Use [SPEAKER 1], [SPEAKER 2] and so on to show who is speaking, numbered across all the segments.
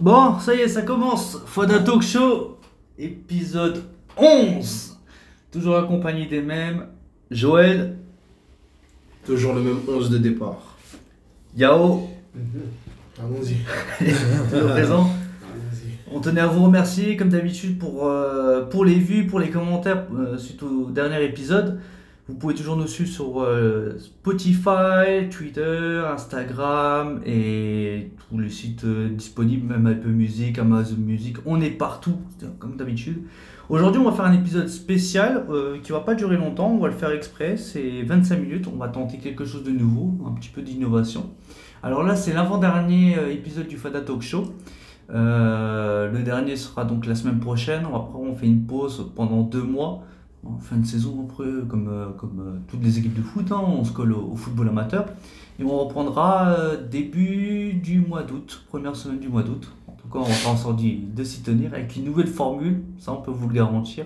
[SPEAKER 1] Bon, ça y est, ça commence. Foda Talk Show, épisode 11. Toujours accompagné des mêmes. Joël,
[SPEAKER 2] Toujours le même 11 de départ.
[SPEAKER 1] Yao,
[SPEAKER 2] Allons-y.
[SPEAKER 1] toujours présent. On tenait à vous remercier, comme d'habitude, pour, euh, pour les vues, pour les commentaires euh, suite au dernier épisode. Vous pouvez toujours nous suivre sur euh, Spotify, Twitter, Instagram et tous les sites euh, disponibles, même Apple Music, Amazon Music. On est partout, comme d'habitude. Aujourd'hui, on va faire un épisode spécial euh, qui va pas durer longtemps. On va le faire exprès. C'est 25 minutes. On va tenter quelque chose de nouveau, un petit peu d'innovation. Alors là, c'est l'avant-dernier euh, épisode du Fada Talk Show. Le dernier sera donc la semaine prochaine. Après, on fait une pause pendant deux mois. En fin de saison, après, comme, euh, comme euh, toutes les équipes de foot, hein, on se colle au, football amateur. Et on reprendra euh, début du mois d'août, première semaine du mois d'août. En tout cas, on va faire en sorte d'y- de s'y tenir avec une nouvelle formule. Ça, on peut vous le garantir.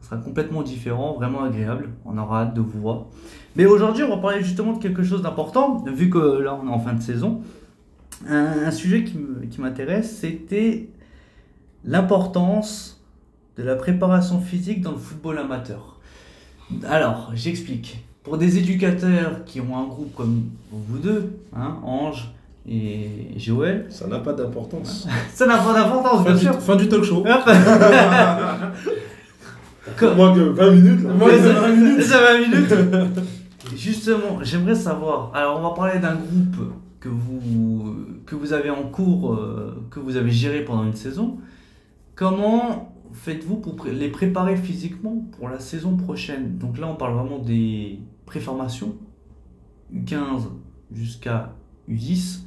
[SPEAKER 1] Ça sera complètement différent, vraiment agréable. On aura hâte de vous voir. Mais aujourd'hui, on va parler justement de quelque chose d'important, vu que là, on est en fin de saison. Un, un sujet qui m'intéresse, c'était l'importance de la préparation physique dans le football amateur. Alors, j'explique. Pour des éducateurs qui ont un groupe comme vous deux, hein, Ange et Joël,
[SPEAKER 2] Ça n'a pas d'importance.
[SPEAKER 1] ça n'a pas d'importance,
[SPEAKER 2] Fin,
[SPEAKER 1] bien
[SPEAKER 2] du-
[SPEAKER 1] sûr.
[SPEAKER 2] fin du talk show.
[SPEAKER 1] Comme-
[SPEAKER 3] Moins que 20 minutes là.
[SPEAKER 2] Moins que 20 minutes.
[SPEAKER 1] Ça va minutes. Justement, j'aimerais savoir. Alors, on va parler d'un groupe que vous que vous avez en cours, euh, que vous avez géré pendant une saison. Comment faites-vous pour les préparer physiquement pour la saison prochaine. Donc là, on parle vraiment des préformations U15 jusqu'à U10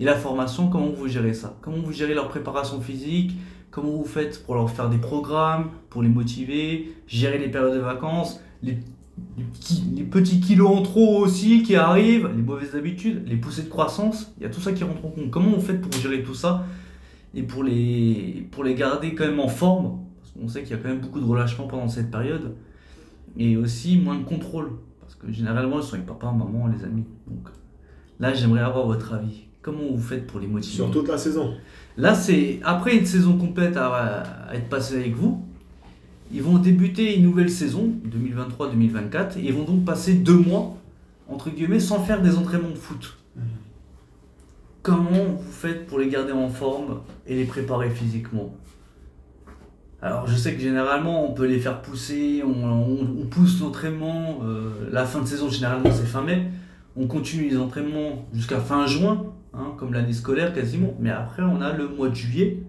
[SPEAKER 1] et la formation. Comment vous gérez ça? Comment vous gérez leur préparation physique? Comment vous faites pour leur faire des programmes, pour les motiver, gérer les périodes de vacances, les, les petits kilos en trop aussi qui arrivent, les mauvaises habitudes, les poussées de croissance, il y a tout ça qui rentre en compte. Comment vous faites pour gérer tout ça? Et pour les, pour les garder quand même en forme Parce qu'on sait qu'il y a quand même beaucoup de relâchement pendant cette période et aussi moins de contrôle. Parce que généralement, ils sont avec papa, maman, les amis. Donc là, j'aimerais avoir votre avis. Comment vous faites pour les motiver
[SPEAKER 3] Sur toute la saison.
[SPEAKER 1] Là, c'est après une saison complète à, à être passée avec vous. Ils vont débuter une nouvelle saison, 2023-2024, et ils vont donc passer deux mois, entre guillemets, sans faire des entraînements de foot. Comment vous faites pour les garder en forme et les préparer physiquement? Alors, je sais que généralement, on peut les faire pousser, on, on- on pousse l'entraînement. euh, la fin de saison, généralement, c'est fin mai. On continue les entraînements jusqu'à fin juin, hein, comme l'année scolaire quasiment. Mais après, on a le mois de juillet.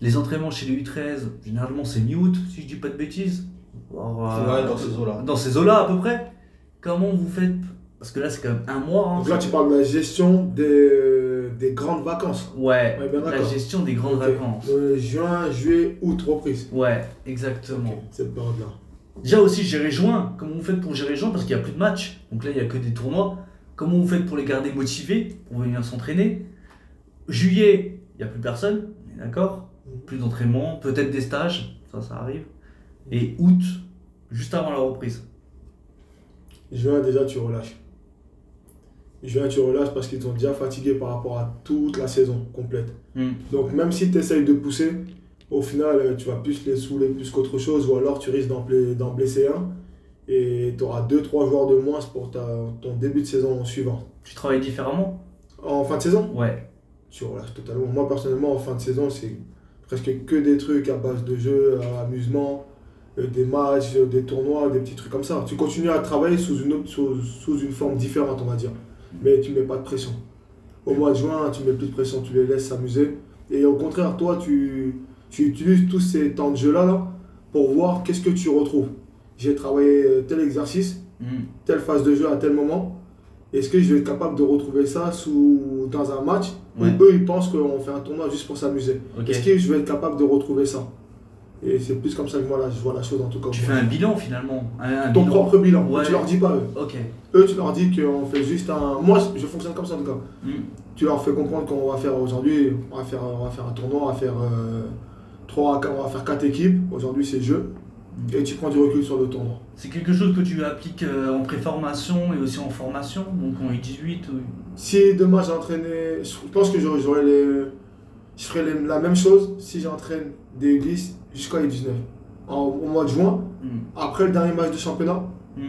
[SPEAKER 1] Les entraînements chez les U13, généralement, c'est mi-août, si je dis pas de bêtises. Euh,
[SPEAKER 2] Ouais, dans ces eaux-là.
[SPEAKER 1] Dans ces eaux-là, à peu près. Comment vous faites Parce que là, c'est quand même un mois. hein.
[SPEAKER 3] Donc là, tu parles de la gestion des, des grandes vacances.
[SPEAKER 1] Ouais, la gestion des grandes vacances.
[SPEAKER 3] Euh, juin, juillet, août, reprise.
[SPEAKER 1] Ouais, exactement.
[SPEAKER 3] Cette période-là.
[SPEAKER 1] Déjà aussi, gérer juin. Comment vous faites pour gérer juin? Parce qu'il n'y a plus de matchs. Donc là, il n'y a que des tournois. Comment vous faites pour les garder motivés Pour venir s'entraîner? Juillet, il n'y a plus personne. On est d'accord Plus d'entraînement, peut-être des stages. Ça, ça arrive. Et août, juste avant la reprise.
[SPEAKER 3] Juin, déjà, tu relâches. Juin, tu relâches parce qu'ils sont déjà fatigués par rapport à toute la saison complète.
[SPEAKER 1] Hmm.
[SPEAKER 3] Donc, même si tu essayes de pousser, au final, euh, tu vas plus les saouler plus qu'autre chose, ou alors tu risques d'en blesser un. Et tu auras 2-3 joueurs de moins pour ta- ton début de saison suivant.
[SPEAKER 1] Tu travailles différemment?
[SPEAKER 3] En fin de saison?
[SPEAKER 1] Ouais.
[SPEAKER 3] tu relâches totalement. Moi, personnellement, en fin de saison, c'est presque que des trucs à base de jeux, à amusement, euh, des matchs, euh, des tournois, des petits trucs comme ça. Tu continues à travailler sous une, autre, sous, sous une forme différente, on va dire. Mais tu ne mets pas de pression. Au mois de juin, tu ne mets plus de pression, tu les laisses s'amuser. Et au contraire, toi, tu, tu utilises tous ces temps de jeu-là là, pour voir qu'est-ce que tu retrouves. J'ai travaillé euh, tel exercice,
[SPEAKER 1] Hmm.
[SPEAKER 3] telle phase de jeu à tel moment. Est-ce que je vais être capable de retrouver ça sous, dans un match?
[SPEAKER 1] Ouais.
[SPEAKER 3] où eux ils pensent qu'on fait un tournoi juste pour s'amuser. Est-ce que je vais être capable de retrouver ça? Et c'est plus comme ça que moi là, je vois la chose en tout cas.
[SPEAKER 1] Tu fais un bilan finalement. Un, un
[SPEAKER 3] Ton
[SPEAKER 1] bilan.
[SPEAKER 3] propre bilan.
[SPEAKER 1] Ouais.
[SPEAKER 3] Tu leur dis pas eux. Eux, tu leur dis qu'on fait juste un. Moi, je fonctionne comme ça en tout cas.
[SPEAKER 1] Hmm.
[SPEAKER 3] Tu leur fais comprendre qu'on va faire aujourd'hui, on va faire, on va faire un tournoi, on va faire euh, trois, on va faire quatre équipes. Aujourd'hui, c'est jeu. et tu prends du recul sur le tournoi.
[SPEAKER 1] C'est quelque chose que tu appliques euh, en préformation et aussi en formation, donc en U18 ou...
[SPEAKER 3] Si demain j'entraînais, je pense que j'aurais les, je ferais les- la même chose si j'entraîne des U10 jusqu'à U19. En- au mois de juin,
[SPEAKER 1] Hmm.
[SPEAKER 3] après le dernier match de championnat,
[SPEAKER 1] Hmm.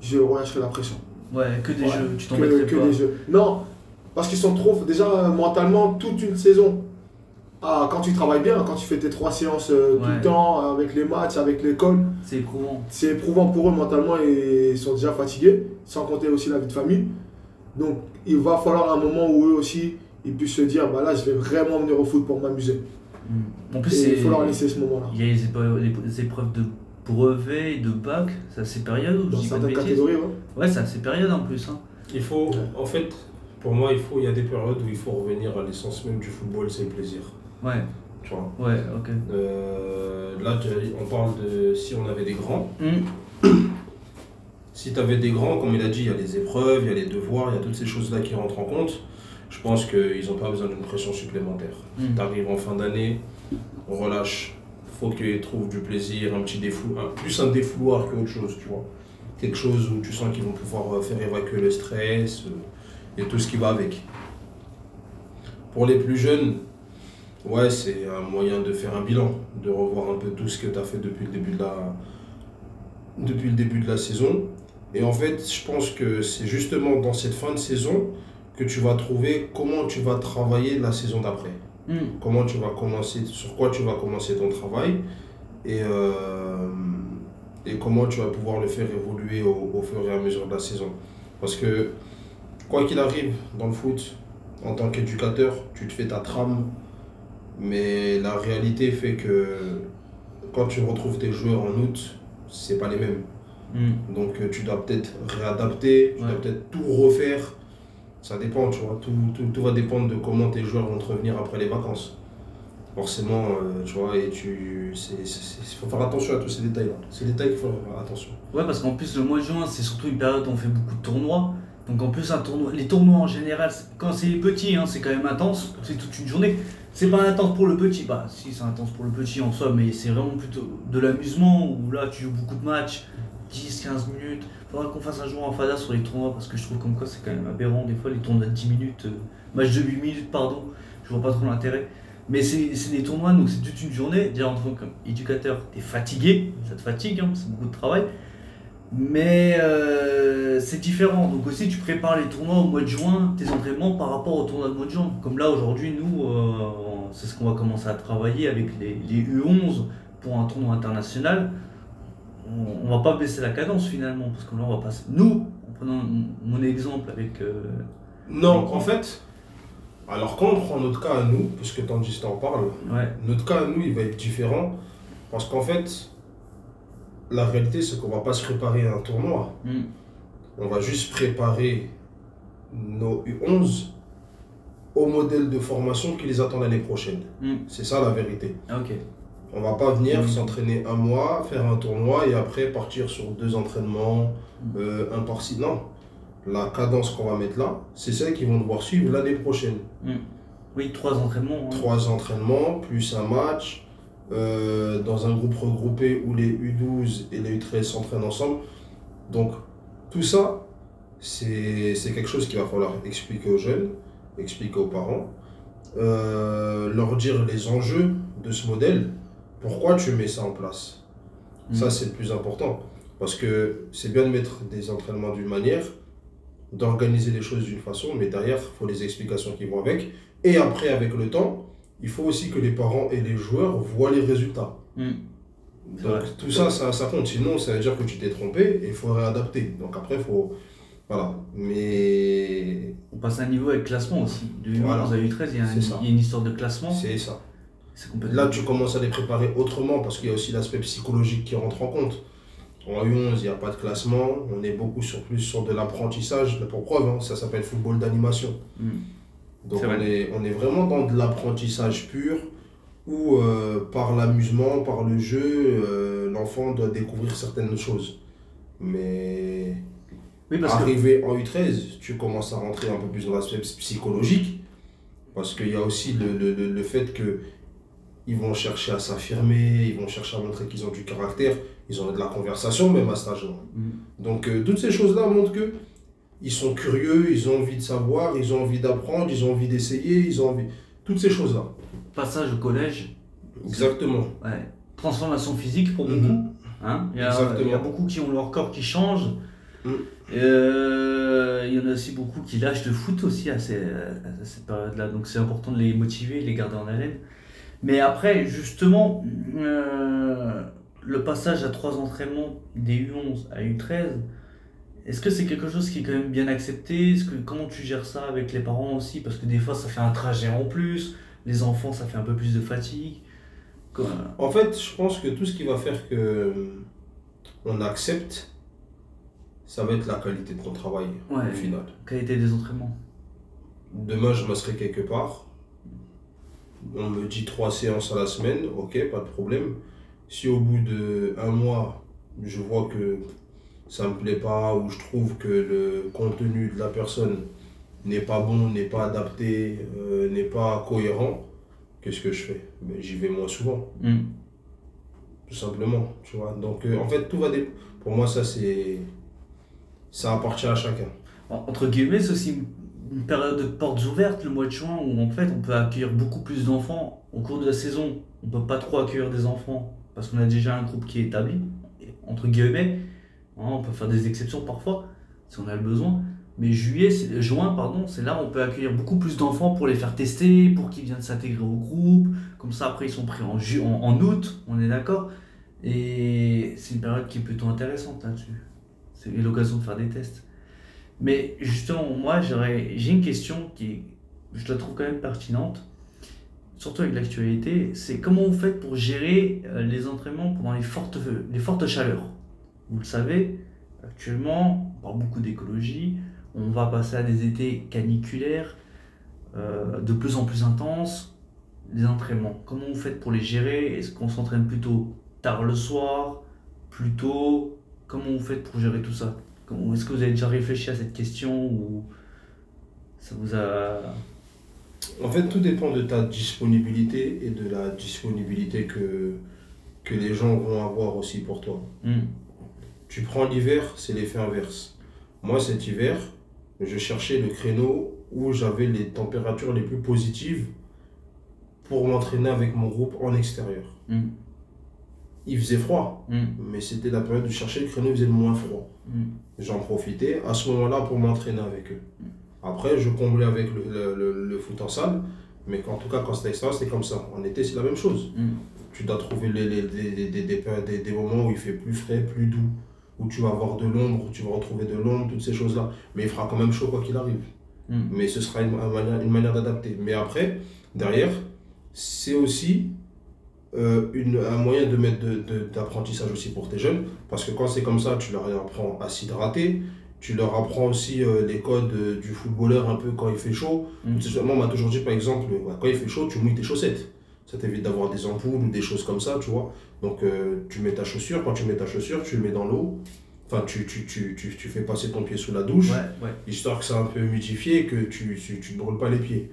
[SPEAKER 3] je relâcherai la pression.
[SPEAKER 1] Ouais, que des
[SPEAKER 3] Ouais,
[SPEAKER 1] jeux, tu t'en
[SPEAKER 3] que, que
[SPEAKER 1] pas.
[SPEAKER 3] des jeux. Non, parce qu'ils sont trop. Déjà, euh, mentalement, toute une saison. Ah, quand tu travailles bien, quand tu fais tes trois séances euh, tout le temps, avec les matchs, avec l'école,
[SPEAKER 1] C'est éprouvant.
[SPEAKER 3] c'est éprouvant pour eux mentalement et ils sont déjà fatigués, sans compter aussi la vie de famille. Donc, il va falloir un moment où eux aussi, ils puissent se dire bah là, je vais vraiment venir au foot pour m'amuser.
[SPEAKER 1] En plus,
[SPEAKER 3] il faut leur laisser ce moment-là.
[SPEAKER 1] Il y a les épreuves, les épreuves de brevet et de bac, c'est à ces périodes
[SPEAKER 3] Dans
[SPEAKER 1] dis pas de
[SPEAKER 3] certaines catégories, ouais.
[SPEAKER 1] Ouais, c'est à ces périodes en plus. Hein.
[SPEAKER 4] Il faut,
[SPEAKER 3] Ouais.
[SPEAKER 4] en fait, pour moi, il faut, il y a des périodes où il faut revenir à l'essence même du football, c'est le plaisir.
[SPEAKER 1] Ouais,
[SPEAKER 4] Tu vois.
[SPEAKER 1] ouais, ok.
[SPEAKER 4] Euh, là, on parle de si on avait des grands.
[SPEAKER 1] Hmm.
[SPEAKER 4] Si tu avais des grands, comme il a dit, il y a les épreuves, il y a les devoirs, il y a toutes ces choses-là qui rentrent en compte. Je pense qu'ils n'ont pas besoin d'une pression supplémentaire.
[SPEAKER 1] Hmm.
[SPEAKER 4] Tu arrives en fin d'année, on relâche. faut qu'ils trouvent du plaisir, un petit défou, plus un défouloir qu'autre chose, tu vois. Quelque chose où tu sens qu'ils vont pouvoir euh, faire évacuer le stress euh, et tout ce qui va avec. Pour les plus jeunes, ouais, c'est un moyen de faire un bilan, de revoir un peu tout ce que tu as fait depuis le début de la, depuis le début de la saison. Et en fait, je pense que c'est justement dans cette fin de saison que tu vas trouver comment tu vas travailler la saison d'après.
[SPEAKER 1] Hmm.
[SPEAKER 4] Comment tu vas commencer, sur quoi tu vas commencer ton travail et, euh, et comment tu vas pouvoir le faire évoluer au, au fur et à mesure de la saison. Parce que quoi qu'il arrive dans le foot, en tant qu'éducateur, tu te fais ta trame, mais la réalité fait que quand tu retrouves tes joueurs en août, c'est pas les mêmes.
[SPEAKER 1] Hmm.
[SPEAKER 4] Donc euh, tu dois peut-être réadapter, tu
[SPEAKER 1] Ouais.
[SPEAKER 4] dois peut-être tout refaire. Ça dépend, tu vois. Tout, tout, tout va dépendre de comment tes joueurs vont te revenir après les vacances. Forcément, euh, tu vois, et tu. Il faut faire attention à tous ces détails-là. Ces détails qu'il faut faire attention.
[SPEAKER 1] Ouais, parce qu'en plus, le mois de juin, c'est surtout une période où on fait beaucoup de tournois. Donc en plus, un tournoi, les tournois en général, quand c'est petit, hein, c'est quand même intense. C'est toute une journée. C'est pas intense pour le petit. Bah, si, c'est intense pour le petit en soi, mais c'est vraiment plutôt de l'amusement où là, tu joues beaucoup de matchs, 10, 15 minutes. Faudra qu'on fasse un jour en fada sur les tournois parce que je trouve comme quoi c'est quand même aberrant. Des fois, les tournois de 10 minutes, euh, match de 8 minutes, pardon, je vois pas trop l'intérêt. Mais c'est des tournois, donc c'est toute une journée. Déjà, en tant qu'éducateur, t'es fatigué, ça te fatigue, hein, c'est beaucoup de travail. Mais euh, c'est différent. Donc aussi, tu prépares les tournois au mois de juin, tes entraînements par rapport au tournoi de mois de juin. Comme là, aujourd'hui, nous, euh, c'est ce qu'on va commencer à travailler avec les, les U11 pour un tournoi international. On, on va pas baisser la cadence finalement, parce que là, on va pas. Nous, en prenant mon- exemple avec. euh,
[SPEAKER 4] Non, en fait, alors quand on prend notre cas à nous, puisque Tandis t'en parle,
[SPEAKER 1] ouais,
[SPEAKER 4] notre cas à nous, il va être différent. Parce qu'en fait, la réalité, c'est qu'on va pas se préparer à un tournoi.
[SPEAKER 1] hmm,
[SPEAKER 4] On va juste préparer nos U11 au modèle de formation qui les attend l'année prochaine.
[SPEAKER 1] hmm,
[SPEAKER 4] C'est ça la vérité.
[SPEAKER 1] ah, ok.
[SPEAKER 4] On va pas venir
[SPEAKER 1] Mhm.
[SPEAKER 4] s'entraîner un mois, faire un tournoi et après partir sur deux entraînements,
[SPEAKER 1] Mhm.
[SPEAKER 4] euh, un par-ci. Non. La cadence qu'on va mettre là, c'est celle qu'ils vont devoir suivre l'année prochaine.
[SPEAKER 1] Oui, trois entraînements. hein.
[SPEAKER 4] Trois entraînements, plus un match, euh, dans un groupe regroupé où les U12 et les U13 s'entraînent ensemble. Donc, tout ça, c'est c'est quelque chose qu'il va falloir expliquer aux jeunes, expliquer aux parents, euh, leur dire les enjeux de ce modèle, pourquoi tu mets ça en place? Ça, c'est le plus important. Parce que c'est bien de mettre des entraînements d'une manière, d'organiser les choses d'une façon, mais derrière, il faut les explications qui vont avec. Et après, avec le temps, il faut aussi que les parents et les joueurs voient les résultats.
[SPEAKER 1] Hmm.
[SPEAKER 4] Donc
[SPEAKER 1] vrai.
[SPEAKER 4] tout ça, ça, ça compte. Sinon, ça veut dire que tu t'es trompé et il faut réadapter. Donc après, il faut... Voilà. Mais
[SPEAKER 1] On passe à un niveau avec classement aussi. De U11
[SPEAKER 4] Voilà.
[SPEAKER 1] à U13, il y, a un-
[SPEAKER 4] C'est ça.
[SPEAKER 1] il y a une histoire de classement.
[SPEAKER 4] c'est ça.
[SPEAKER 1] Complètement.
[SPEAKER 4] Là, tu commences à les préparer autrement parce qu'il y a aussi l'aspect psychologique qui rentre en compte. En U11, il n'y a pas de classement. On est beaucoup sur, plus sur de l'apprentissage. Pour preuve, hein, ça s'appelle football d'animation.
[SPEAKER 1] Hmm.
[SPEAKER 4] Donc on est, on est vraiment dans de l'apprentissage pur où euh, par l'amusement, par le jeu, euh, l'enfant doit découvrir certaines choses. Mais
[SPEAKER 1] Oui, parce que.
[SPEAKER 4] arrivé en U13, tu commences à rentrer un peu plus dans l'aspect psychologique parce qu'il y a aussi le, le, le- le fait que ils vont chercher à s'affirmer, ils vont chercher à montrer qu'ils ont du caractère, ils ont de la conversation même à cet âge-là.
[SPEAKER 1] Mm.
[SPEAKER 4] Donc euh, toutes ces choses-là montrent que ils sont curieux, ils ont envie de savoir, ils ont envie d'apprendre, ils ont envie d'essayer, ils ont envie... Toutes ces choses-là.
[SPEAKER 1] Passage au collège,
[SPEAKER 4] Exactement.
[SPEAKER 1] ouais. transformation physique pour beaucoup.
[SPEAKER 4] Mhm.
[SPEAKER 1] Hein il, y a,
[SPEAKER 4] Exactement.
[SPEAKER 1] il y a beaucoup qui ont leur corps qui change.
[SPEAKER 4] Mm.
[SPEAKER 1] Euh, il y en a aussi beaucoup qui lâchent le foot aussi à, ces- à cette période-là. Donc c'est important de les motiver, les garder en haleine. Mais après, justement, euh, le passage à trois entraînements des U11 à U13, est-ce que c'est quelque chose qui est quand même bien accepté? Est-ce que, Comment tu gères ça avec les parents aussi? Parce que des fois, ça fait un trajet en plus. Les enfants, ça fait un peu plus de fatigue.
[SPEAKER 4] En fait, je pense que tout ce qui va faire que euh, on accepte, ça va être la qualité de ton travail
[SPEAKER 1] Ouais.
[SPEAKER 4] au final.
[SPEAKER 1] Qualité des entraînements.
[SPEAKER 4] Demain, je m'inscris quelque part. On me dit trois séances à la semaine, ok, pas de problème. Si au bout de un mois, je vois que ça me plaît pas ou je trouve que le contenu de la personne n'est pas bon, n'est pas adapté, euh, n'est pas cohérent, qu'est-ce que je fais? Ben, J'y vais moins souvent,
[SPEAKER 1] Mm.
[SPEAKER 4] tout simplement. Tu vois Donc, euh, en fait, tout va dé- Pour moi, ça, c'est. Ça appartient à chacun.
[SPEAKER 1] En- Entre guillemets, c'est aussi une- période de portes ouvertes, le mois de juin, où en fait on peut accueillir beaucoup plus d'enfants. Au cours de la saison, on peut pas trop accueillir des enfants parce qu'on a déjà un groupe qui est établi, entre guillemets. Hein, on peut faire des exceptions parfois, si on a le besoin. Mais juillet, c'est- juin, pardon, c'est là où on peut accueillir beaucoup plus d'enfants pour les faire tester, pour qu'ils viennent s'intégrer au groupe. Comme ça, après, ils sont pris en, ju en, en août, on est d'accord. Et c'est une période qui est plutôt intéressante là-dessus. C'est l'occasion de faire des tests. Mais justement, moi, j'ai une question qui, je la trouve quand même pertinente, surtout avec l'actualité. C'est comment vous faites pour gérer euh, les entraînements pendant les fortes, les fortes chaleurs? Vous le savez, actuellement, on parle beaucoup d'écologie. On va passer à des étés caniculaires, euh, de plus en plus intenses. Les entraînements, comment vous faites pour les gérer? Est-ce qu'on s'entraîne plutôt tard le soir, plus tôt? Comment vous faites pour gérer tout ça? Est-ce que vous avez déjà réfléchi à cette question ou ça vous a...
[SPEAKER 4] En fait, tout dépend de ta disponibilité et de la disponibilité que, que les gens vont avoir aussi pour toi.
[SPEAKER 1] Hmm.
[SPEAKER 4] Tu prends l'hiver, c'est l'effet inverse. Moi, cet hiver, je cherchais le créneau où j'avais les températures les plus positives pour m'entraîner avec mon groupe en extérieur.
[SPEAKER 1] Hmm.
[SPEAKER 4] Il faisait froid,
[SPEAKER 1] Hmm.
[SPEAKER 4] mais c'était la période où je cherchais le créneau il faisait le moins froid.
[SPEAKER 1] Hmm.
[SPEAKER 4] J'en profitais à ce moment-là pour m'entraîner avec eux. Après, je comblais avec le, le, le- le foot en salle, mais en tout cas, quand c'était extérieur, c'était comme ça. En été, c'est la même chose. Tu dois trouver les, les, les- des, des, des, des moments où il fait plus frais, plus doux, où tu vas avoir de l'ombre, où tu vas retrouver de l'ombre, toutes ces choses-là. Mais il fera quand même chaud quoi qu'il arrive. Mais ce sera une, une manière, une manière d'adapter. Mais après, derrière, c'est aussi euh, une, un moyen de mettre de- de- d'apprentissage aussi pour tes jeunes. Parce que quand c'est comme ça, tu leur apprends à s'hydrater. Tu leur apprends aussi euh, les codes euh, du footballeur un peu quand il fait chaud.
[SPEAKER 1] Mm.
[SPEAKER 4] Sais, Moi, on m'a toujours dit, par exemple, quand il fait chaud, tu mouilles tes chaussettes. Ça t'évite d'avoir des ampoules ou des choses comme ça, tu vois. Donc, euh, tu mets ta chaussure. Quand tu mets ta chaussure, tu le mets dans l'eau. Enfin, tu, tu, tu, tu, tu fais passer ton pied sous la douche
[SPEAKER 1] Ouais, ouais.
[SPEAKER 4] histoire que c'est un peu humidifié et que tu tu, tu ne brûles pas les pieds.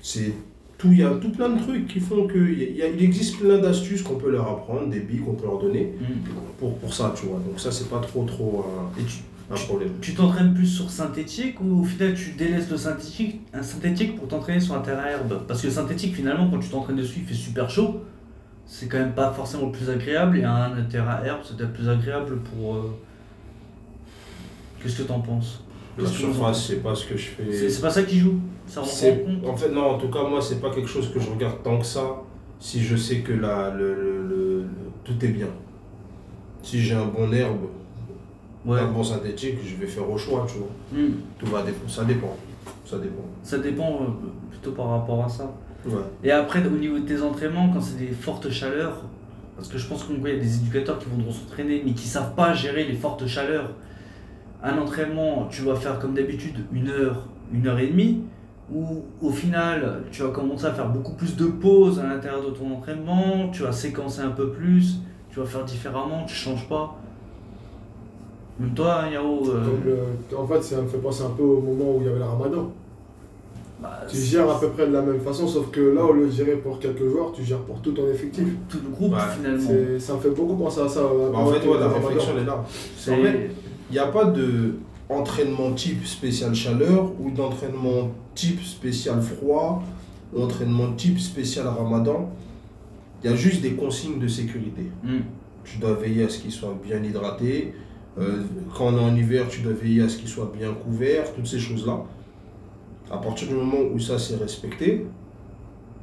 [SPEAKER 4] C'est tout, il y a tout plein de trucs qui font que il y a- il existe plein d'astuces qu'on peut leur apprendre, des billes qu'on peut leur donner
[SPEAKER 1] Hmm.
[SPEAKER 4] pour, pour ça, tu vois. Donc ça, c'est pas trop trop un,
[SPEAKER 1] tu
[SPEAKER 4] un problème.
[SPEAKER 1] tu t'entraînes plus sur synthétique ou au final tu délaisses le synthétique, un synthétique pour t'entraîner sur un terrain herbe? Parce que le synthétique, finalement, quand tu t'entraînes dessus, il fait super chaud. C'est quand même pas forcément le plus agréable. Et un terrain herbe, c'est peut-être plus agréable pour. euh, Qu'est-ce que t'en penses?
[SPEAKER 4] La surface, c'est pas ce que je fais.
[SPEAKER 1] c'est pas ça qui joue Ça en
[SPEAKER 4] C'est-
[SPEAKER 1] compte
[SPEAKER 4] En fait, non, en tout cas, moi, c'est pas quelque chose que je regarde tant que ça si je sais que la, le, le- tout est bien. Si j'ai un bon herbe,
[SPEAKER 1] Ouais.
[SPEAKER 4] un bon synthétique, je vais faire au choix, tu vois.
[SPEAKER 1] Hmm.
[SPEAKER 4] Tout va dépendre, ça dépend. Ça dépend.
[SPEAKER 1] Ça dépend euh, plutôt par rapport à ça.
[SPEAKER 4] Ouais.
[SPEAKER 1] Et après, au niveau de tes entraînements, quand c'est des fortes chaleurs, parce que je pense qu'il y a des éducateurs qui voudront s'entraîner, mais qui savent pas gérer les fortes chaleurs. Un entraînement, tu vas faire comme d'habitude une heure, une heure et demie, ou au final, tu vas commencer à faire beaucoup plus de pauses à l'intérieur de ton entraînement, tu vas séquencer un peu plus, tu vas faire différemment, tu changes pas. Même toi, Yao, euh,
[SPEAKER 3] en fait, ça me fait penser un peu au moment où il y avait le ramadan.
[SPEAKER 1] Bah,
[SPEAKER 3] Tu gères à peu près de la même façon, sauf que là, au lieu de gérer pour quelques joueurs, tu gères pour tout ton effectif.
[SPEAKER 1] tout le groupe
[SPEAKER 4] Ouais,
[SPEAKER 1] finalement.
[SPEAKER 3] Ça me fait beaucoup penser à ça.
[SPEAKER 4] Bah, en fait, ouais, la réflexion elle est là. Il n'y a pas de entraînement type spécial chaleur ou d'entraînement type spécial froid ou entraînement type spécial ramadan. Il y a juste des consignes de sécurité.
[SPEAKER 1] Hmm.
[SPEAKER 4] Tu dois veiller à ce qu'il soit bien hydraté. Euh, quand on est en hiver, tu dois veiller à ce qu'il soit bien couvert, toutes ces choses-là. À partir du moment où ça c'est respecté,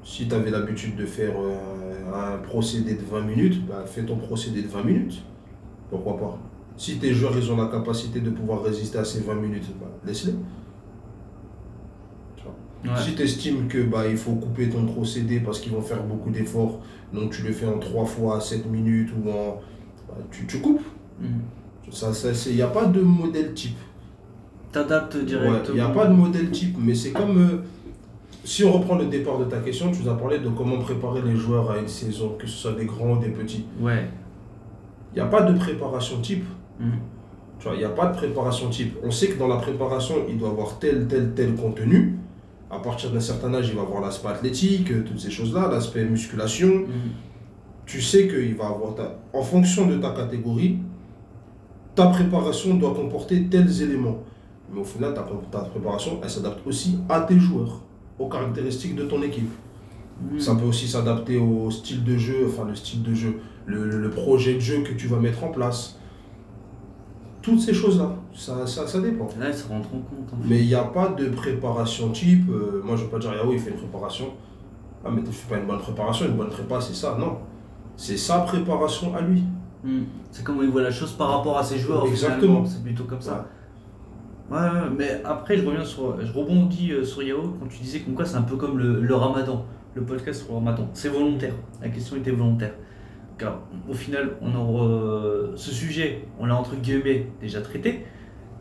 [SPEAKER 4] si tu avais l'habitude de faire euh, un procédé de 20 minutes, bah, fais ton procédé de 20 minutes. Pourquoi pas? Si tes joueurs ils ont la capacité de pouvoir résister à ces 20 minutes, bah, laisse-les.
[SPEAKER 1] Ouais.
[SPEAKER 4] Si tu estimes que bah, il faut couper ton procédé parce qu'ils vont faire beaucoup d'efforts, donc tu le fais en 3 fois 7 minutes ou en. bah, tu, tu coupes. Ça, ça, c'est- Il n'y a pas de modèle type.
[SPEAKER 1] T'adaptes directement.
[SPEAKER 4] Il n'y a pas de modèle type, mais c'est comme. euh, si on reprend le départ de ta question, tu nous as parlé de comment préparer les joueurs à une saison, que ce soit des grands ou des petits.
[SPEAKER 1] Ouais.
[SPEAKER 4] Il n'y a pas de préparation type. Tu vois, il n'y a pas de préparation type. On sait que dans la préparation, il doit avoir tel, tel, tel contenu. À partir d'un certain âge, il va avoir l'aspect athlétique, euh, toutes ces choses-là, l'aspect musculation.
[SPEAKER 1] Hmm.
[SPEAKER 4] Tu sais qu'il va avoir ta... En fonction de ta catégorie, ta préparation doit comporter tels éléments. Mais au final, ta, ta préparation, elle s'adapte aussi à tes joueurs, aux caractéristiques de ton équipe.
[SPEAKER 1] Hmm.
[SPEAKER 4] Ça peut aussi s'adapter au style de jeu, enfin le style de jeu, le- le projet de jeu que tu vas mettre en place. Toutes ces choses-là, ça, ça, ça dépend.
[SPEAKER 1] Là, rentre en compte. hein.
[SPEAKER 4] Mais il n'y a pas de préparation type. euh, moi, je ne veux pas dire, Yahoo, il fait une préparation. Ah, mais tu fais pas une bonne préparation. Une bonne prépa, c'est ça. Non. C'est sa préparation à lui.
[SPEAKER 1] Hmm. C'est comment il voit la chose par rapport à ses joueurs.
[SPEAKER 4] Exactement.
[SPEAKER 1] C'est plutôt comme ça. Ouais, ouais, mais après, je reviens sur, je rebondis euh, sur Yao quand tu disais comme quoi c'est un peu comme le, le ramadan, le podcast sur le ramadan. C'est volontaire. La question était volontaire. Car au final, on en re- ce sujet, on l'a entre guillemets déjà traité.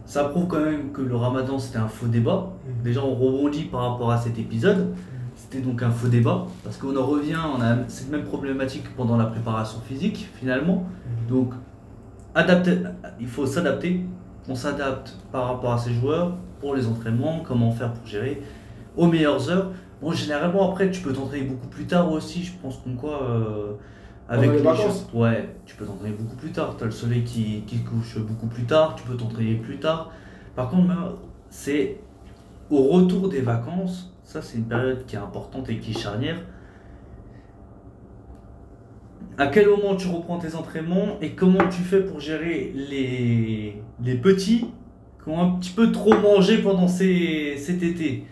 [SPEAKER 1] Ça prouve quand même que le ramadan c'était un faux débat. Déjà, on rebondit par rapport à cet épisode. C'était donc un faux débat parce qu'on en revient, on a cette même problématique pendant la préparation physique finalement. Donc, adapter, il faut s'adapter. On s'adapte par rapport à ses joueurs pour les entraînements, comment faire pour gérer aux meilleures heures. Bon, généralement, après, tu peux t'entraîner beaucoup plus tard aussi. Je pense comme quoi, euh, avec
[SPEAKER 3] Pendant les vacances
[SPEAKER 1] choses- Ouais, tu peux t'entraîner beaucoup plus tard. Tu as le soleil qui, qui couche beaucoup plus tard. Tu peux t'entraîner plus tard. Par contre, c'est au retour des vacances. Ça, c'est une période qui est importante et qui est charnière. À quel moment tu reprends tes entraînements et comment tu fais pour gérer les, les petits qui ont un petit peu trop mangé pendant ces, cet été?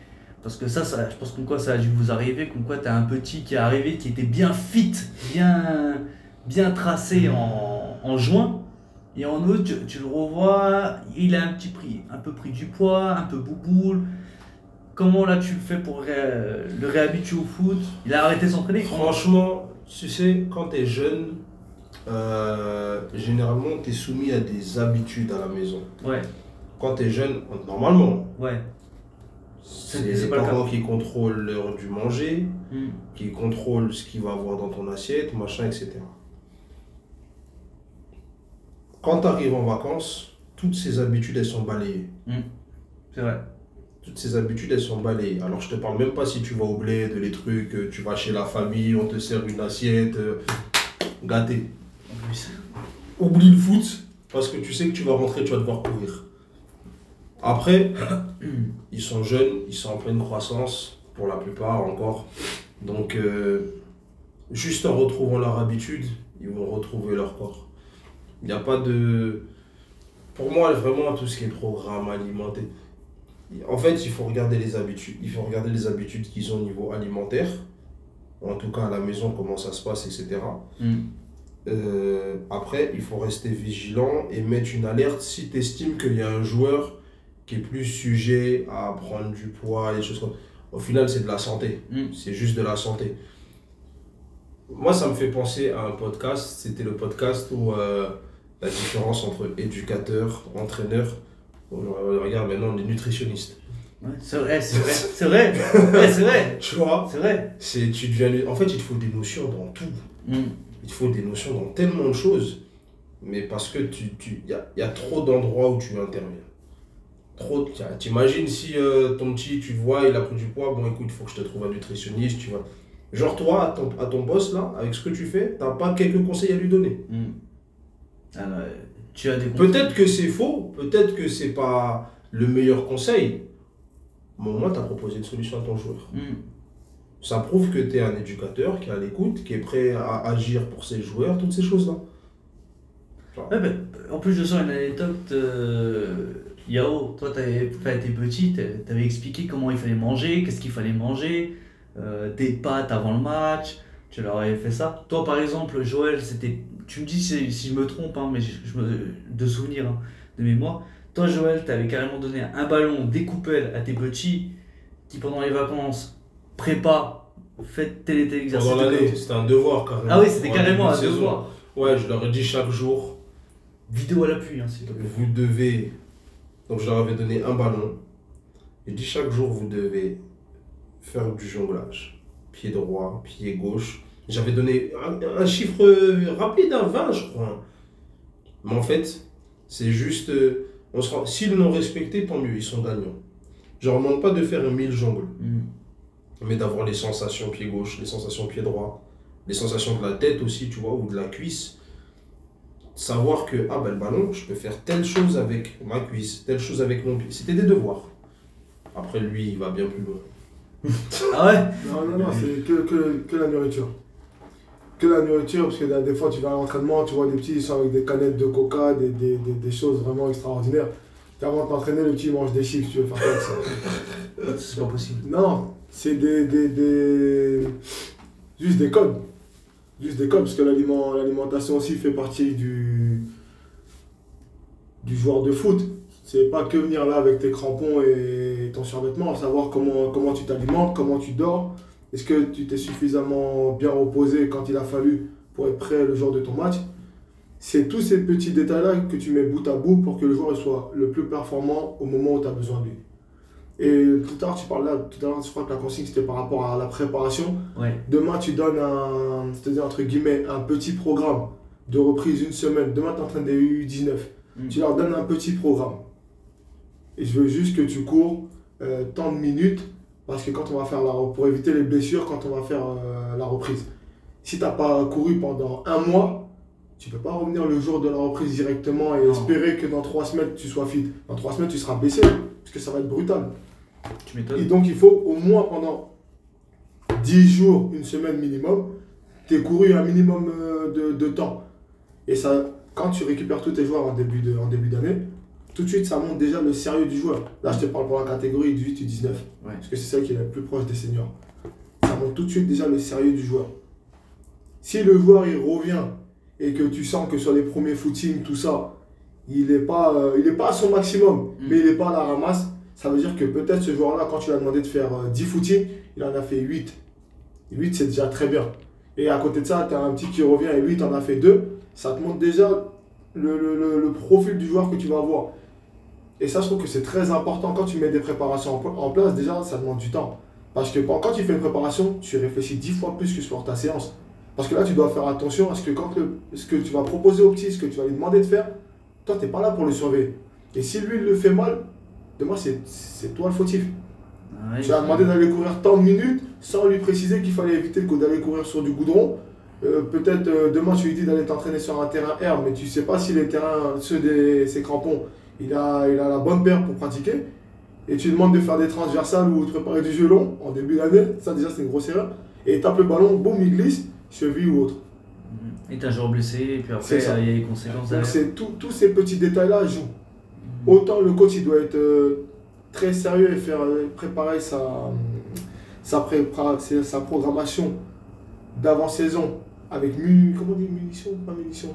[SPEAKER 1] Parce que ça, ça, je pense comme quoi ça a dû vous arriver, comme quoi tu as un petit qui est arrivé qui était bien fit, bien, bien tracé en, en juin. Et en août, tu, tu le revois, il a un petit prix, un peu pris du poids, un peu bouboule. Comment là tu le fais pour ré- le réhabituer au foot? Il a arrêté s'entraîner
[SPEAKER 4] Franchement, tu sais, quand tu es jeune, euh, généralement, tu es soumis à des habitudes à la maison.
[SPEAKER 1] Ouais,
[SPEAKER 4] Quand tu es jeune, normalement,
[SPEAKER 1] ouais.
[SPEAKER 4] C'est les parents qui contrôlent l'heure du manger,
[SPEAKER 1] Hmm.
[SPEAKER 4] qui contrôlent ce qu'il va avoir dans ton assiette, machin, etc. Quand tu arrives en vacances, toutes ces habitudes, elles sont balayées.
[SPEAKER 1] C'est vrai.
[SPEAKER 4] Toutes ces habitudes, elles sont balayées. Alors, je te parle même pas si tu vas au bled, les trucs, euh, tu vas chez la famille, on te sert une assiette euh,
[SPEAKER 1] plus.
[SPEAKER 4] Oublie le foot, parce que tu sais que tu vas rentrer, tu vas devoir courir. Après, ils sont jeunes, ils sont en pleine croissance, pour la plupart encore. Donc, euh, juste en retrouvant leur habitude, ils vont retrouver leur corps. Il n'y a pas de... Pour moi, vraiment, tout ce qui est programme alimentaire, en fait, il faut regarder les habitudes. Il faut regarder les habitudes qu'ils ont au niveau alimentaire. En tout cas, à la maison, comment ça se passe, etc.
[SPEAKER 1] Hmm.
[SPEAKER 4] Euh, après, il faut rester vigilant et mettre une alerte si tu estimes qu'il y a un joueur qui est plus sujet à prendre du poids, des choses comme Au final, c'est de la santé.
[SPEAKER 1] Mm.
[SPEAKER 4] C'est juste de la santé. Moi, ça me fait penser à un podcast. C'était le podcast où euh, la différence entre éducateur, entraîneur. Regarde, maintenant, on est nutritionniste.
[SPEAKER 1] Ouais, c'est vrai, c'est vrai, c'est vrai, Ouais, c'est vrai,
[SPEAKER 4] Tu vois?
[SPEAKER 1] C'est vrai.
[SPEAKER 4] c'est, tu deviens, En fait, il te faut des notions dans tout.
[SPEAKER 1] Hmm.
[SPEAKER 4] Il te faut des notions dans tellement de choses, mais parce que tu, tu, y, a, y a trop d'endroits où tu interviens. Trop. T'imagines si euh, ton petit, tu vois, il a pris du poids, bon écoute, il faut que je te trouve un nutritionniste, tu vois. Genre toi, à ton, à ton boss là, avec ce que tu fais, t'as pas quelques conseils à lui donner.
[SPEAKER 1] Hmm. Alors, euh, tu as des
[SPEAKER 4] Peut-être que c'est faux, peut-être que c'est pas le meilleur conseil, mais au moins tu as proposé une solution à ton joueur.
[SPEAKER 1] Hmm.
[SPEAKER 4] Ça prouve que tu es un éducateur qui est à l'écoute, qui est prêt à agir pour ses joueurs, toutes ces choses-là.
[SPEAKER 1] Ouais, bah, en plus, je sens une anecdote. Euh, Yao, toi, t'avais, t'es petit, t'a- t'avais expliqué comment il fallait manger, qu'est-ce qu'il fallait manger, euh, des pâtes avant le match. Tu leur avais fait ça. Toi, par exemple, Joël, c'était. Tu me dis si, si je me trompe, hein, mais je, je me, de souvenir, hein, de mémoire. Toi, Joël, t'avais carrément donné un ballon, des coupelles à tes petits qui, pendant les vacances, prépa, faites tel et tel exercice.
[SPEAKER 4] Pendant l'année, c'était un devoir carrément.
[SPEAKER 1] Ah oui, c'était
[SPEAKER 4] En
[SPEAKER 1] carrément un devoir.
[SPEAKER 4] Ouais, je leur ai dit chaque jour,
[SPEAKER 1] Vidéo à l'appui, hein, s'il te plaît.
[SPEAKER 4] vous devez. Donc je leur avais donné un ballon. J'ai dit chaque jour, vous devez faire du jonglage. Pied droit, pied gauche. J'avais donné un, un chiffre rapide, un 20, je crois. Mais en fait, c'est juste. euh, on S'ils l'ont respecté, tant mieux, ils sont gagnants. Je leur demande pas de faire un 1000 jongles,
[SPEAKER 1] Hmm.
[SPEAKER 4] mais d'avoir les sensations pied gauche, les sensations pied droit, les sensations de la tête aussi, tu vois, ou de la cuisse. Savoir que, ah ben le ballon, je peux faire telle chose avec ma cuisse, telle chose avec mon pied. C'était des devoirs. Après, lui, il va bien plus loin.
[SPEAKER 1] Ah ouais?
[SPEAKER 3] Non, non, non, c'est que, que, que la nourriture. Que la nourriture, parce que là, des fois, tu vas à l'entraînement, tu vois des petits, ils sont avec des canettes de coca, des, des, des, des choses vraiment extraordinaires. Avant de t'entraîner, le petit il mange des chips, tu veux faire quoi avec ça?
[SPEAKER 1] C'est pas possible.
[SPEAKER 3] Non, c'est des, des, des. Juste des codes. Juste des codes, parce que l'aliment- l'alimentation aussi fait partie du. du joueur de foot. C'est pas que venir là avec tes crampons et ton survêtement, savoir comment, comment tu t'alimentes, comment tu dors. Est-ce que tu t'es suffisamment bien reposé quand il a fallu pour être prêt le jour de ton match? C'est tous ces petits détails-là que tu mets bout à bout pour que le joueur soit le plus performant au moment où tu as besoin de. Et tout à l'heure, tu parles là, tout à l'heure, je crois que la consigne c'était par rapport à la préparation.
[SPEAKER 1] Ouais.
[SPEAKER 3] Demain, tu donnes un, c'est-à-dire entre guillemets, un petit programme de reprise une semaine. Demain, tu es en train des U19.
[SPEAKER 1] Mm.
[SPEAKER 3] Tu leur donnes un petit programme. Et je veux juste que tu cours euh, tant de minutes parce que quand on va faire la pour éviter les blessures quand on va faire euh, la reprise. Si tu n'as pas couru pendant un mois, tu peux pas revenir le jour de la reprise directement et
[SPEAKER 1] Non.
[SPEAKER 3] espérer que dans trois semaines tu sois fit. Dans trois semaines, tu seras blessé parce que ça va être brutal.
[SPEAKER 1] Tu
[SPEAKER 3] Et
[SPEAKER 1] m'étonnes.
[SPEAKER 3] donc, il faut au moins pendant 10 jours, une semaine minimum, tu couru un minimum euh, de, de temps. Et ça, quand tu récupères tous tes joueurs en début de- en début d'année, tout de suite, ça montre déjà le sérieux du joueur. Là, je te parle pour la catégorie 18 et 19,
[SPEAKER 1] Ouais.
[SPEAKER 3] parce que c'est celle qui est la plus proche des seniors. Ça montre tout de suite déjà le sérieux du joueur. Si le joueur, il revient et que tu sens que sur les premiers footings, tout ça, il n'est pas, euh, il est pas à son maximum,
[SPEAKER 1] Mm.
[SPEAKER 3] mais il n'est pas à la ramasse, ça veut dire que peut-être ce joueur-là, quand tu lui as demandé de faire euh, 10 footings, il en a fait 8. 8, c'est déjà très bien. Et à côté de ça, tu as un petit qui revient et lui, tu en as fait 2. Ça te montre déjà le, le- le- le profil du joueur que tu vas avoir. Et ça, je trouve que c'est très important quand tu mets des préparations en, en place. Déjà, ça demande du temps. Parce que quand quand tu fais une préparation, tu réfléchis 10 fois plus que sur ta séance. Parce que là, tu dois faire attention à ce que quand le, ce que tu vas proposer au petit, ce que tu vas lui demander de faire, toi, tu n'es pas là pour le surveiller. Et si lui, il le fait mal, demain, c'est c'est toi le fautif.
[SPEAKER 1] Ah
[SPEAKER 3] Tu as demandé d'aller courir tant de minutes sans lui préciser qu'il fallait éviter que d'aller courir sur du goudron. Euh, Peut-être euh, demain tu lui dis d'aller t'entraîner sur un terrain herbe, mais tu sais pas si les terrains, ceux des ses crampons, il a, il a la bonne paire pour pratiquer. Et tu demandes de faire des transversales ou de préparer du jeu long en début d'année, ça déjà c'est une grosse erreur. Et il tape le ballon, boum, il glisse, cheville ou autre.
[SPEAKER 1] Et t'as un joueur blessé, et puis après, il y a les conséquences
[SPEAKER 3] Donc
[SPEAKER 1] derrière.
[SPEAKER 3] c'est tout- tous ces petits détails-là jouent. Autant le coach il doit être euh, très sérieux et faire euh, préparer sa, sa, prépa- sa- programmation d'avant-saison avec mu, comment on dit munitions Pas munitions?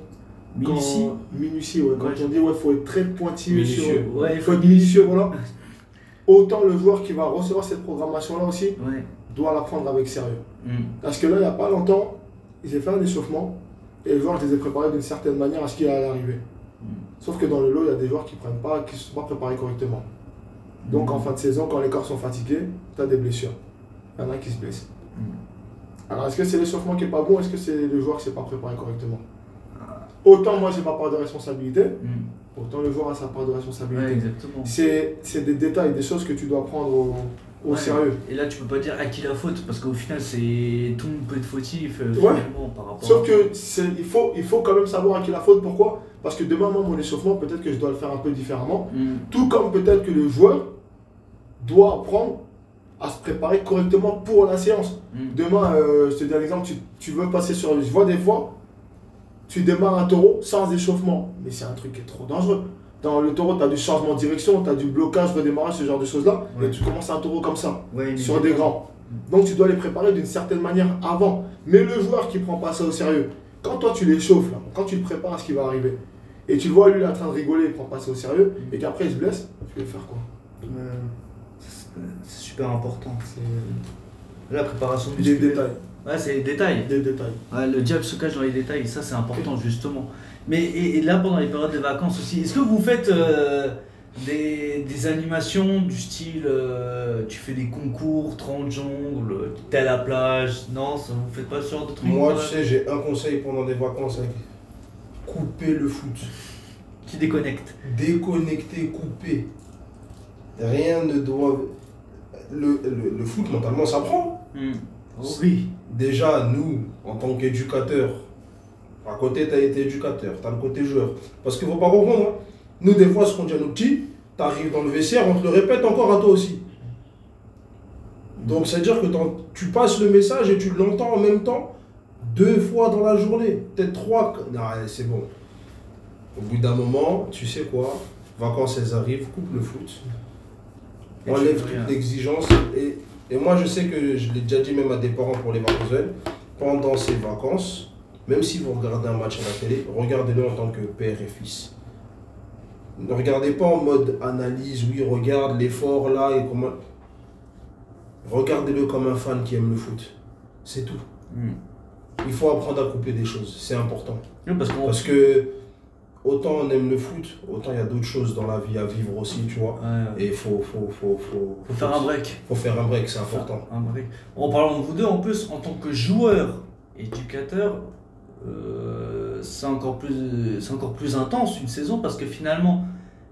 [SPEAKER 1] Minutie.
[SPEAKER 3] Minutie, ouais. Quand
[SPEAKER 1] Ouais,
[SPEAKER 3] on dit ouais, faut être très pointilleux sur.
[SPEAKER 4] Minutieux.
[SPEAKER 1] Ouais,
[SPEAKER 3] faut être minutieux, voilà. Autant le joueur qui va recevoir cette programmation-là aussi
[SPEAKER 1] Ouais.
[SPEAKER 3] doit la prendre avec sérieux.
[SPEAKER 1] Mm.
[SPEAKER 3] Parce que là, il n'y a pas longtemps, j'ai fait un échauffement et les joueurs, je les ai préparés d'une certaine manière à ce qui allait arriver.
[SPEAKER 1] Mm.
[SPEAKER 3] Sauf que dans le lot, il y a des joueurs qui prennent pas, qui ne sont pas préparés correctement. Donc
[SPEAKER 1] Mm.
[SPEAKER 3] en fin de saison, quand les corps sont fatigués, tu as des blessures. Il y en a qui se blessent.
[SPEAKER 1] Mm.
[SPEAKER 3] Alors est-ce que c'est l'échauffement qui est pas bon Est-ce que c'est le joueur qui ne s'est pas préparé correctement? Autant moi, j'ai ma part de responsabilité, autant le joueur a sa part de responsabilité. c'est des détails, des choses que tu dois prendre au, au
[SPEAKER 1] Ouais.
[SPEAKER 3] sérieux.
[SPEAKER 1] Et là, tu peux pas dire à qui la faute, parce qu'au final, c'est tout le monde peut être fautif euh,
[SPEAKER 3] Ouais.
[SPEAKER 1] finalement par rapport.
[SPEAKER 3] Sauf
[SPEAKER 1] à-
[SPEAKER 3] que il faut, il faut quand même savoir à qui la faute. Pourquoi? Parce que demain, moi, mon échauffement, peut-être que je dois le faire un peu différemment.
[SPEAKER 1] Hmm.
[SPEAKER 3] Tout comme peut-être que le joueur doit apprendre à se préparer correctement pour la séance.
[SPEAKER 1] Hmm.
[SPEAKER 3] Demain, euh, je te dis un exemple, tu, tu veux passer sur... Je vois des fois, tu démarres un taureau sans échauffement. Mais c'est un truc qui est trop dangereux. Dans le taureau, tu as du changement de direction, tu as du blocage, redémarrage, ce genre de choses-là.
[SPEAKER 1] Ouais.
[SPEAKER 3] Et tu commences un taureau comme ça,
[SPEAKER 1] Ouais,
[SPEAKER 3] sur des grands. Donc tu dois les préparer d'une certaine manière avant. Mais le joueur qui prend pas ça au sérieux, quand toi tu l'échauffes, là, quand tu le prépares à ce qui va arriver, et tu le vois lui en train de rigoler, il prend pas ça au sérieux, et qu'après il se blesse, tu vas faire quoi?
[SPEAKER 1] C'est c'est super important.
[SPEAKER 3] C'est
[SPEAKER 1] La préparation
[SPEAKER 3] des
[SPEAKER 1] musculaire.
[SPEAKER 3] détails.
[SPEAKER 1] Ouais, c'est les détails.
[SPEAKER 3] Des détails.
[SPEAKER 1] Ouais, le diable se cache dans les détails, ça c'est important justement. Mais et, et là pendant les périodes de vacances aussi, est-ce que vous faites euh, des, des animations du style euh, tu fais des concours, 30 jongles, t'es à la plage? Non, ça, vous faites pas ce genre de trucs
[SPEAKER 4] Moi, tu sais, j'ai un conseil pendant les vacances. hein. Couper le foot.
[SPEAKER 1] Tu déconnectes.
[SPEAKER 4] Déconnecter, couper. Rien ne doit. Le, le, le foot, mentalement, ça prend.
[SPEAKER 1] Hmm. Oh oui.
[SPEAKER 4] Déjà, nous, en tant qu'éducateurs, à côté, tu as été éducateur, tu as le côté joueur. Parce qu'il ne faut pas comprendre. hein. Nous, des fois, ce qu'on dit à nos petits, tu arrives dans le vestiaire, on te le répète encore à toi aussi. Donc, c'est-à-dire que tu passes le message et tu l'entends en même temps deux fois dans la journée, peut-être trois. Non, c'est bon. Au bout d'un moment, tu sais quoi? Vacances, elles arrivent, coupe le foot.
[SPEAKER 1] Et
[SPEAKER 4] Enlève toute l'exigence. Et, et moi, je sais que je l'ai déjà dit même à des parents pour les vacances, pendant ces vacances, même si vous regardez un match à la télé, regardez-le en tant que père et fils. Ne regardez pas en mode analyse, oui, regarde l'effort là et comment. Regardez-le comme un fan qui aime le foot. C'est tout.
[SPEAKER 1] Hmm.
[SPEAKER 4] Il faut apprendre à couper des choses, c'est important.
[SPEAKER 1] Oui, parce qu'on.
[SPEAKER 4] Parce que autant on aime le foot, autant il y a d'autres choses dans la vie à vivre aussi, tu vois.
[SPEAKER 1] Ouais,
[SPEAKER 4] Et il faut, faut, faut, faut,
[SPEAKER 1] faut faire un break.
[SPEAKER 4] faut faire un break, c'est important.
[SPEAKER 1] Un break. En parlant de vous deux, en plus, en tant que joueur, éducateur, euh, c'est encore, plus- c'est encore plus intense une saison parce que finalement,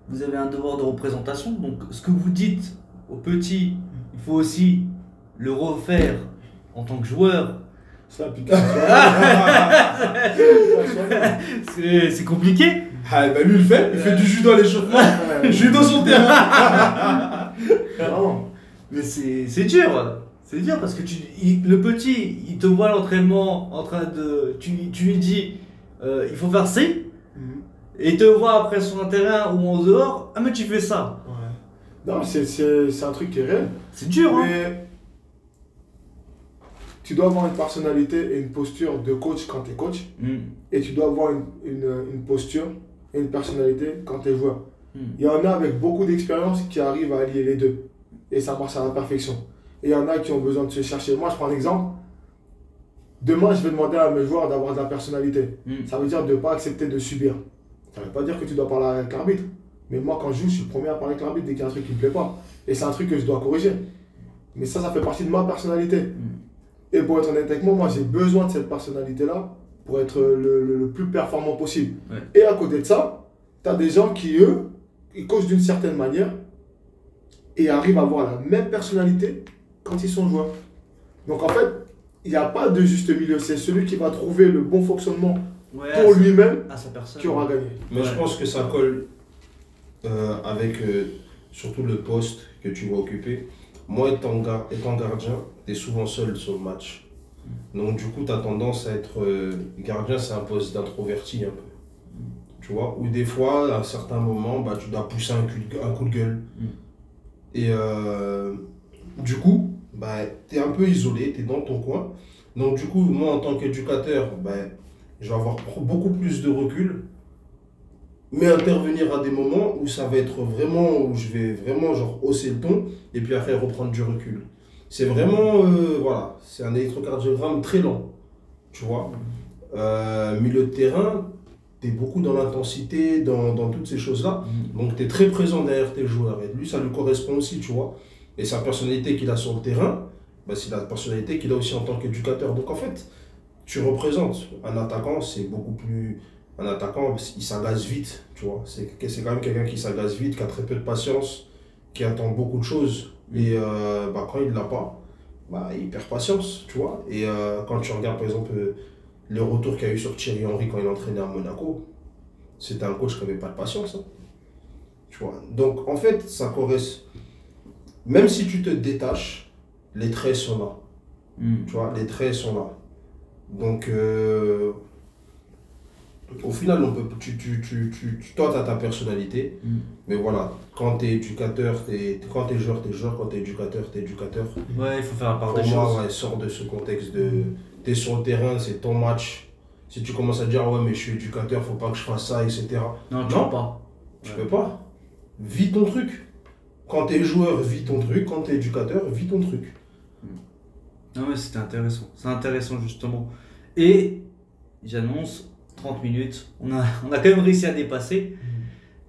[SPEAKER 1] vous avez un devoir de représentation. Donc, ce que vous dites aux petits, il faut aussi le refaire en tant que joueur.
[SPEAKER 3] C'est
[SPEAKER 1] compliqué.
[SPEAKER 4] Ah, bah lui il le fait, il fait du judo à l'échauffement, judo sur le terrain.
[SPEAKER 1] Mais c'est c'est dur. C'est dur parce que tu, il- le petit, il te voit à l'entraînement en train de. Tu, tu lui dis, euh, il faut faire ci.
[SPEAKER 3] Mhm.
[SPEAKER 1] Et il te voit après sur un terrain ou en dehors, ah mais tu fais ça.
[SPEAKER 3] Ouais. Non, c'est- un truc qui est réel.
[SPEAKER 1] C'est dur, hein
[SPEAKER 3] Mais tu dois avoir une personnalité et une posture de coach quand tu es coach.
[SPEAKER 1] Mm.
[SPEAKER 3] Et tu dois avoir une, une- une posture et une personnalité quand tu es joueur.
[SPEAKER 1] Mm.
[SPEAKER 3] Il y en a avec beaucoup d'expérience qui arrivent à allier les deux. Et ça marche à la perfection. Et il y en a qui ont besoin de se chercher. Moi, je prends un exemple. Demain, je vais demander à mes joueurs d'avoir de la personnalité.
[SPEAKER 1] Mm.
[SPEAKER 3] Ça veut dire de ne pas accepter de subir. Ça ne veut pas dire que tu dois parler avec l'arbitre. Mais moi, quand je joue, je suis le premier à parler avec l'arbitre dès qu'il y a un truc qui ne me plaît pas. Et c'est un truc que je dois corriger. Mais ça, ça fait partie de ma personnalité. Et pour être honnête avec moi, moi, j'ai besoin de cette personnalité-là pour être le, le- le plus performant possible.
[SPEAKER 1] Ouais.
[SPEAKER 3] Et à côté de ça, tu as des gens qui, eux, ils coachent d'une certaine manière et arrivent à avoir la même personnalité quand ils sont joueurs. Donc en fait, il n'y a pas de juste milieu. C'est celui qui va trouver le bon fonctionnement
[SPEAKER 1] Ouais,
[SPEAKER 3] pour lui-même qui aura gagné.
[SPEAKER 4] Mais je pense que ça colle euh, avec euh, surtout le poste que tu vas occuper. Moi, étant, gar- étant gardien, tu es souvent seul sur le match. Donc, du coup, tu as tendance à être. euh, gardien, c'est un poste d'introverti un peu. Tu vois? Ou des fois, à un certain moment, bah, tu dois pousser un coup de, un coup de gueule.
[SPEAKER 1] Mm.
[SPEAKER 4] Et euh, du coup, bah, tu es un peu isolé, tu es dans ton coin. Donc, du coup, moi, en tant qu'éducateur, bah, je vais avoir beaucoup plus de recul mais intervenir à des moments où ça va être vraiment, où je vais vraiment genre hausser le ton et puis après reprendre du recul. C'est vraiment, euh, voilà, c'est un électrocardiogramme très lent, tu vois. Euh, milieu de terrain, tu es beaucoup dans l'intensité, dans, dans toutes ces choses-là.
[SPEAKER 1] Mm.
[SPEAKER 4] Donc tu es très présent derrière tes joueurs et lui, ça lui correspond aussi, tu vois. Et sa personnalité qu'il a sur le terrain, bah, c'est la personnalité qu'il a aussi en tant qu'éducateur. Donc en fait, tu représentes un attaquant, c'est beaucoup plus un attaquant, il s'agace vite, tu vois. C'est quand même quelqu'un qui s'agace vite, qui a très peu de patience, qui attend beaucoup de choses. Et euh, bah, quand il ne l'a pas, bah, il perd patience, tu vois. Et euh, quand tu regardes, par exemple, euh, le retour qu'il y a eu sur Thierry Henry quand il entraînait à Monaco, c'était un coach qui n'avait pas de patience. hein. Tu vois. Donc, en fait, ça correspond. Même si tu te détaches, les traits sont là.
[SPEAKER 1] Hmm.
[SPEAKER 4] Tu vois, les traits sont là. Donc, euh, au final, on peut, tu, tu, tu, tu, toi, tu as ta personnalité.
[SPEAKER 1] Mm.
[SPEAKER 4] Mais voilà, quand tu es éducateur, t'es- quand tu es joueur, tu es joueur. Quand tu es éducateur, tu es éducateur.
[SPEAKER 1] Ouais, il faut faire la part
[SPEAKER 4] Pour
[SPEAKER 1] des
[SPEAKER 4] moi,
[SPEAKER 1] choses.
[SPEAKER 4] ouais, sors de ce contexte de. Tu es sur le terrain, c'est ton match. Si tu commences à dire, ouais, mais je suis éducateur, faut pas que je fasse ça, etc.
[SPEAKER 1] Non, tu
[SPEAKER 4] Non.
[SPEAKER 1] vois pas.
[SPEAKER 4] Tu
[SPEAKER 1] Ouais.
[SPEAKER 4] peux pas. Vis ton truc. Quand tu es joueur, vis ton truc. Quand tu es éducateur, vis ton truc.
[SPEAKER 1] Non, mais c'était intéressant. C'est intéressant, justement. Et j'annonce 30 minutes. On a, on a quand même réussi à dépasser.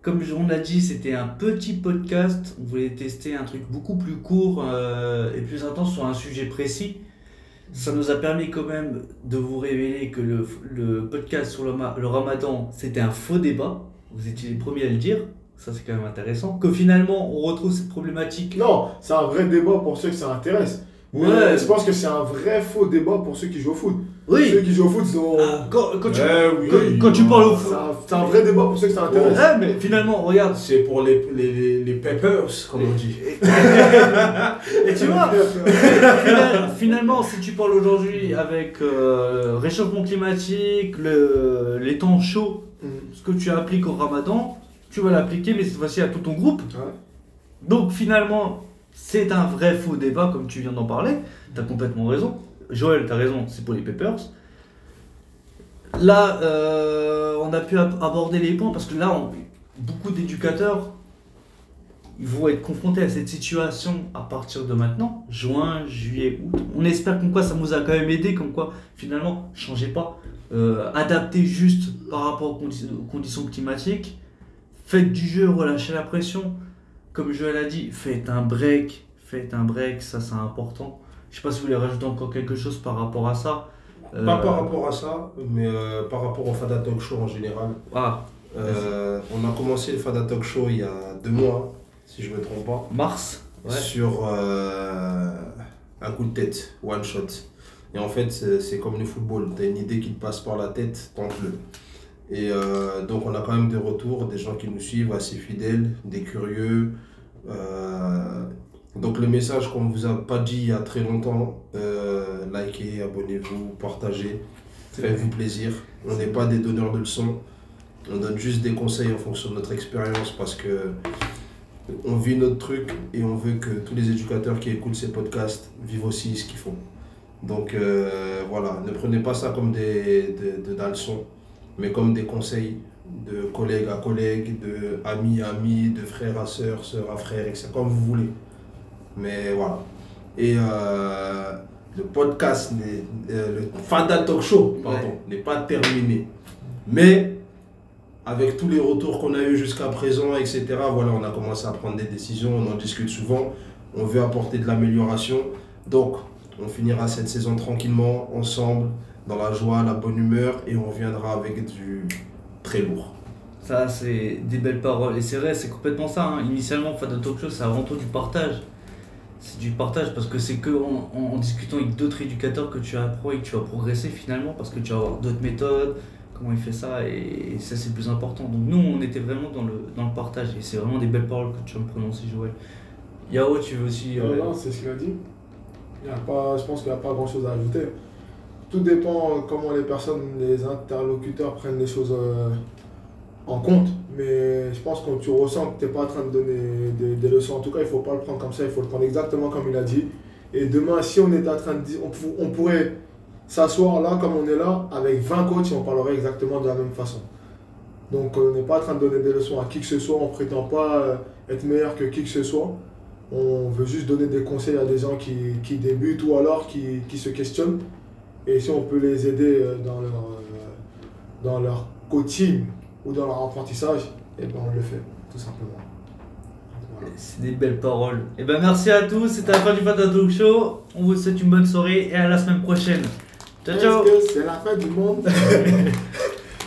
[SPEAKER 1] Comme on l'a dit, c'était un petit podcast. On voulait tester un truc beaucoup plus court euh, et plus intense sur un sujet précis. Ça nous a permis quand même de vous révéler que le, le podcast sur le, le ramadan, c'était un faux débat. Vous étiez les premiers à le dire. Ça, c'est quand même intéressant. Que finalement, on retrouve cette problématique.
[SPEAKER 3] Non, c'est un vrai débat pour ceux que ça intéresse. Mais
[SPEAKER 1] Ouais.
[SPEAKER 3] je pense que c'est un vrai faux débat pour ceux qui jouent au foot. Ceux
[SPEAKER 1] Oui,
[SPEAKER 3] qui jouent au foot, sont...
[SPEAKER 1] Ah, quand, quand tu,
[SPEAKER 4] oui.
[SPEAKER 1] quand- quand tu parles au foot.
[SPEAKER 3] c'est un vrai débat pour ceux que ça intéresse.
[SPEAKER 1] Ouais, mais finalement, regarde.
[SPEAKER 4] C'est pour les, les, les, les peppers, comme on dit.
[SPEAKER 1] Et tu vois, Final- finalement, si tu parles aujourd'hui avec euh, réchauffement climatique, le, les temps chauds,
[SPEAKER 3] Mm.
[SPEAKER 1] ce que tu appliques au ramadan, tu vas l'appliquer, mais cette fois-ci à tout ton groupe.
[SPEAKER 3] Ouais.
[SPEAKER 1] Donc finalement, c'est un vrai faux débat, comme tu viens d'en parler. Tu as complètement raison. Joël, tu as raison, c'est pour les Peppers. Là, euh, on a pu ab- aborder les points parce que là, on- beaucoup d'éducateurs ils vont être confrontés à cette situation à partir de maintenant, juin, juillet, août. On espère comme quoi ça nous a quand même aidé, comme quoi finalement, changez pas, euh, adaptez juste par rapport aux, condi- aux conditions climatiques, faites du jeu, relâchez la pression. Comme Joël a dit, faites un break, faites un break, ça c'est important. Je sais pas si vous voulez rajouter encore quelque chose par rapport à ça. Euh,
[SPEAKER 4] Pas par rapport à ça, mais euh, par rapport au Fada Talk Show en général.
[SPEAKER 1] Ah,
[SPEAKER 4] Euh, on a commencé le Fada Talk Show il y a deux mois, si je me trompe pas,
[SPEAKER 1] mars. Ouais.
[SPEAKER 4] sur un coup de tête, one shot. Et en fait, c'est comme le football, tu as une idée qui te passe par la tête, tente-le. Et euh, donc, on a quand même des retours, des gens qui nous suivent assez fidèles, des curieux. Euh, donc, le message qu'on ne vous a pas dit il y a très longtemps, euh, likez, abonnez-vous, partagez, faites-vous plaisir. On n'est pas des donneurs de leçons, on donne juste des conseils en fonction de notre expérience parce que on vit notre truc et on veut que tous les éducateurs qui écoutent ces podcasts vivent aussi ce qu'ils font. Donc voilà, ne prenez pas ça comme des, des, des leçons, mais comme des conseils de collègues à collègues, de amis à amis, de frères à sœurs, sœurs à frères, etc. Comme vous voulez. Mais voilà. Et euh, le podcast, euh, le Fada Talk Show, pardon, n'est pas terminé. Mais avec tous les retours qu'on a eu jusqu'à présent, etc., voilà, on a commencé à prendre des décisions, on en discute souvent, on veut apporter de l'amélioration. Donc, on finira cette saison tranquillement, ensemble, dans la joie, la bonne humeur, et on reviendra avec du très lourd.
[SPEAKER 1] Ça, c'est des belles paroles. Et c'est vrai, c'est complètement ça. hein. Initialement, Fada Talk Show, c'est avant tout du partage. C'est du partage parce que c'est que en, en- en discutant avec d'autres éducateurs que tu apprends et que tu vas progresser finalement parce que tu vas avoir d'autres méthodes, comment il fait ça et, ça, c'est le plus important. Donc, nous, on était vraiment dans le, dans le partage et c'est vraiment des belles paroles que tu vas me prononcer, Joël. Yao, tu veux aussi. euh,
[SPEAKER 3] non, c'est ce qu'il a dit. Il y a pas, je pense qu'il n'y a pas grand chose à ajouter. Tout dépend comment les personnes, les interlocuteurs prennent les choses euh, en compte. Mais je pense que quand tu ressens que tu n'es pas en train de donner des, des leçons, en tout cas, il ne faut pas le prendre comme ça, il faut le prendre exactement comme il a dit. Et demain, si on était en train de dire, on, pou- on pourrait s'asseoir là, comme on est là, avec 20 coachs et on parlerait exactement de la même façon. Donc, on n'est pas en train de donner des leçons à qui que ce soit, on ne prétend pas euh, être meilleur que qui que ce soit. On veut juste donner des conseils à des gens qui, qui débutent ou alors qui, qui se questionnent. Et si on peut les aider euh, dans leur, euh, dans leur coaching ou dans leur apprentissage, et ben on le fait, tout simplement. Voilà.
[SPEAKER 1] C'est des belles paroles. Et ben merci à tous, c'était la fin du Fada Talk Show. On vous souhaite une bonne soirée et à la semaine prochaine. Ciao ciao
[SPEAKER 3] c'est la fin du monde?